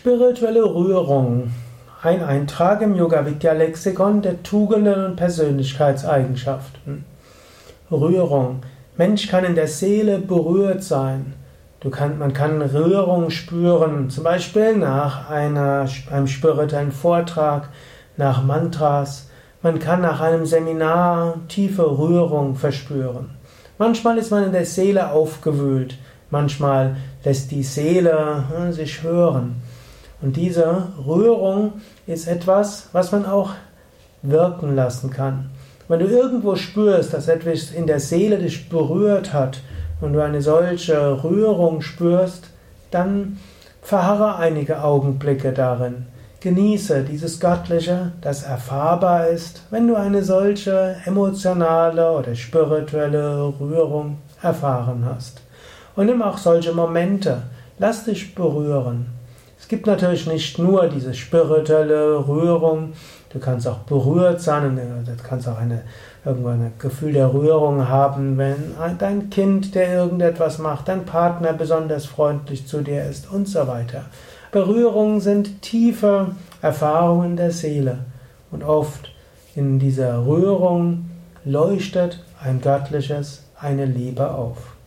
Spirituelle Rührung. Ein Eintrag im Yoga Vidya Lexikon der Tugenden und Persönlichkeitseigenschaften. Rührung. Mensch kann in der Seele berührt sein. Kann, man kann Rührung spüren, zum Beispiel nach einer, einem spirituellen Vortrag, nach Mantras. Man kann nach einem Seminar tiefe Rührung verspüren. Manchmal ist man in der Seele aufgewühlt, manchmal lässt die Seele hm, sich hören. Und diese Rührung ist etwas, was man auch wirken lassen kann. Wenn du irgendwo spürst, dass etwas in der Seele dich berührt hat und du eine solche Rührung spürst, dann verharre einige Augenblicke darin. Genieße dieses Göttliche, das erfahrbar ist, wenn du eine solche emotionale oder spirituelle Rührung erfahren hast. Und nimm auch solche Momente. Lass dich berühren. Es gibt natürlich nicht nur diese spirituelle Rührung, du kannst auch berührt sein und du kannst auch eine, irgendwo ein Gefühl der Rührung haben, wenn dein Kind, der irgendetwas macht, dein Partner besonders freundlich zu dir ist und so weiter. Berührungen sind tiefe Erfahrungen der Seele und oft in dieser Rührung leuchtet ein göttliches, eine Liebe auf.